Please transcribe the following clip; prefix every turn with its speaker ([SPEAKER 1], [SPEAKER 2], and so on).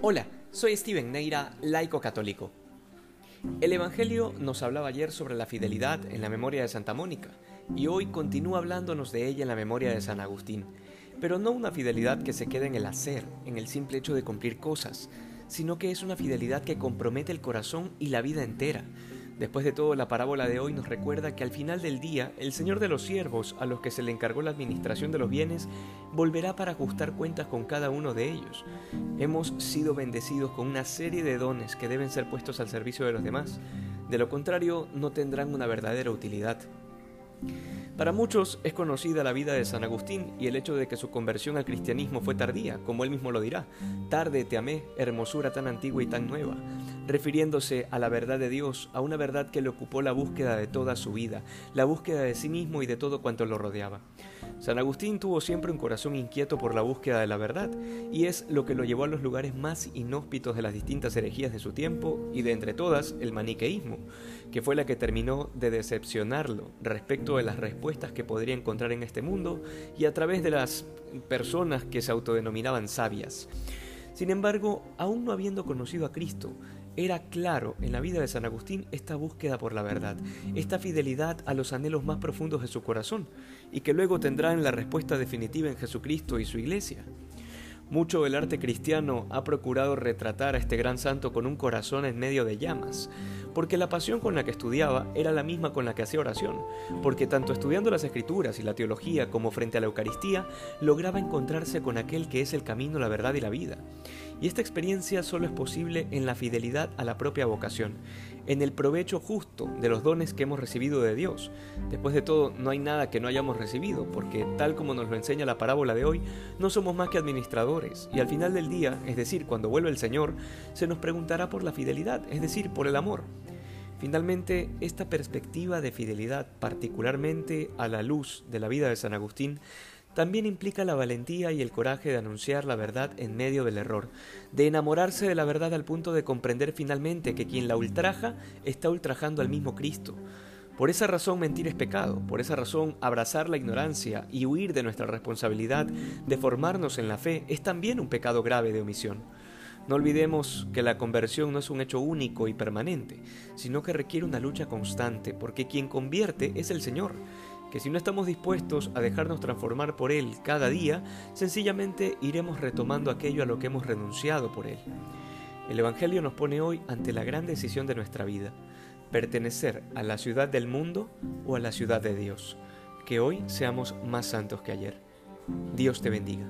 [SPEAKER 1] Hola, soy Steven Neira, laico católico. El Evangelio nos hablaba ayer sobre la fidelidad en la memoria de Santa Mónica y hoy continúa hablándonos de ella en la memoria de San Agustín, pero no una fidelidad que se quede en el hacer, en el simple hecho de cumplir cosas, sino que es una fidelidad que compromete el corazón y la vida entera, Después de todo, la parábola de hoy nos recuerda que al final del día, el Señor de los siervos, a los que se le encargó la administración de los bienes, volverá para ajustar cuentas con cada uno de ellos. Hemos sido bendecidos con una serie de dones que deben ser puestos al servicio de los demás. De lo contrario, no tendrán una verdadera utilidad. Para muchos es conocida la vida de San Agustín y el hecho de que su conversión al cristianismo fue tardía, como él mismo lo dirá. Tarde te amé, hermosura tan antigua y tan nueva, refiriéndose a la verdad de Dios, a una verdad que le ocupó la búsqueda de toda su vida, la búsqueda de sí mismo y de todo cuanto lo rodeaba. San Agustín tuvo siempre un corazón inquieto por la búsqueda de la verdad, y es lo que lo llevó a los lugares más inhóspitos de las distintas herejías de su tiempo, y de entre todas el maniqueísmo, que fue la que terminó de decepcionarlo respecto de las respuestas que podría encontrar en este mundo y a través de las personas que se autodenominaban sabias. Sin embargo, aún no habiendo conocido a Cristo, era claro en la vida de San Agustín esta búsqueda por la verdad, esta fidelidad a los anhelos más profundos de su corazón, y que luego tendrán la respuesta definitiva en Jesucristo y su iglesia. Mucho del arte cristiano ha procurado retratar a este gran santo con un corazón en medio de llamas, porque la pasión con la que estudiaba era la misma con la que hacía oración, porque tanto estudiando las escrituras y la teología como frente a la Eucaristía, lograba encontrarse con aquel que es el camino, la verdad y la vida. Y esta experiencia solo es posible en la fidelidad a la propia vocación, en el provecho justo de los dones que hemos recibido de Dios. Después de todo, no hay nada que no hayamos recibido, porque tal como nos lo enseña la parábola de hoy, no somos más que administradores, y al final del día, es decir, cuando vuelve el Señor, se nos preguntará por la fidelidad, es decir, por el amor. Finalmente, esta perspectiva de fidelidad, particularmente a la luz de la vida de San Agustín, también implica la valentía y el coraje de anunciar la verdad en medio del error, de enamorarse de la verdad al punto de comprender finalmente que quien la ultraja está ultrajando al mismo Cristo. Por esa razón mentir es pecado, por esa razón abrazar la ignorancia y huir de nuestra responsabilidad de formarnos en la fe es también un pecado grave de omisión. No olvidemos que la conversión no es un hecho único y permanente, sino que requiere una lucha constante, porque quien convierte es el Señor, que si no estamos dispuestos a dejarnos transformar por Él cada día, sencillamente iremos retomando aquello a lo que hemos renunciado por Él. El Evangelio nos pone hoy ante la gran decisión de nuestra vida, pertenecer a la ciudad del mundo o a la ciudad de Dios. Que hoy seamos más santos que ayer. Dios te bendiga.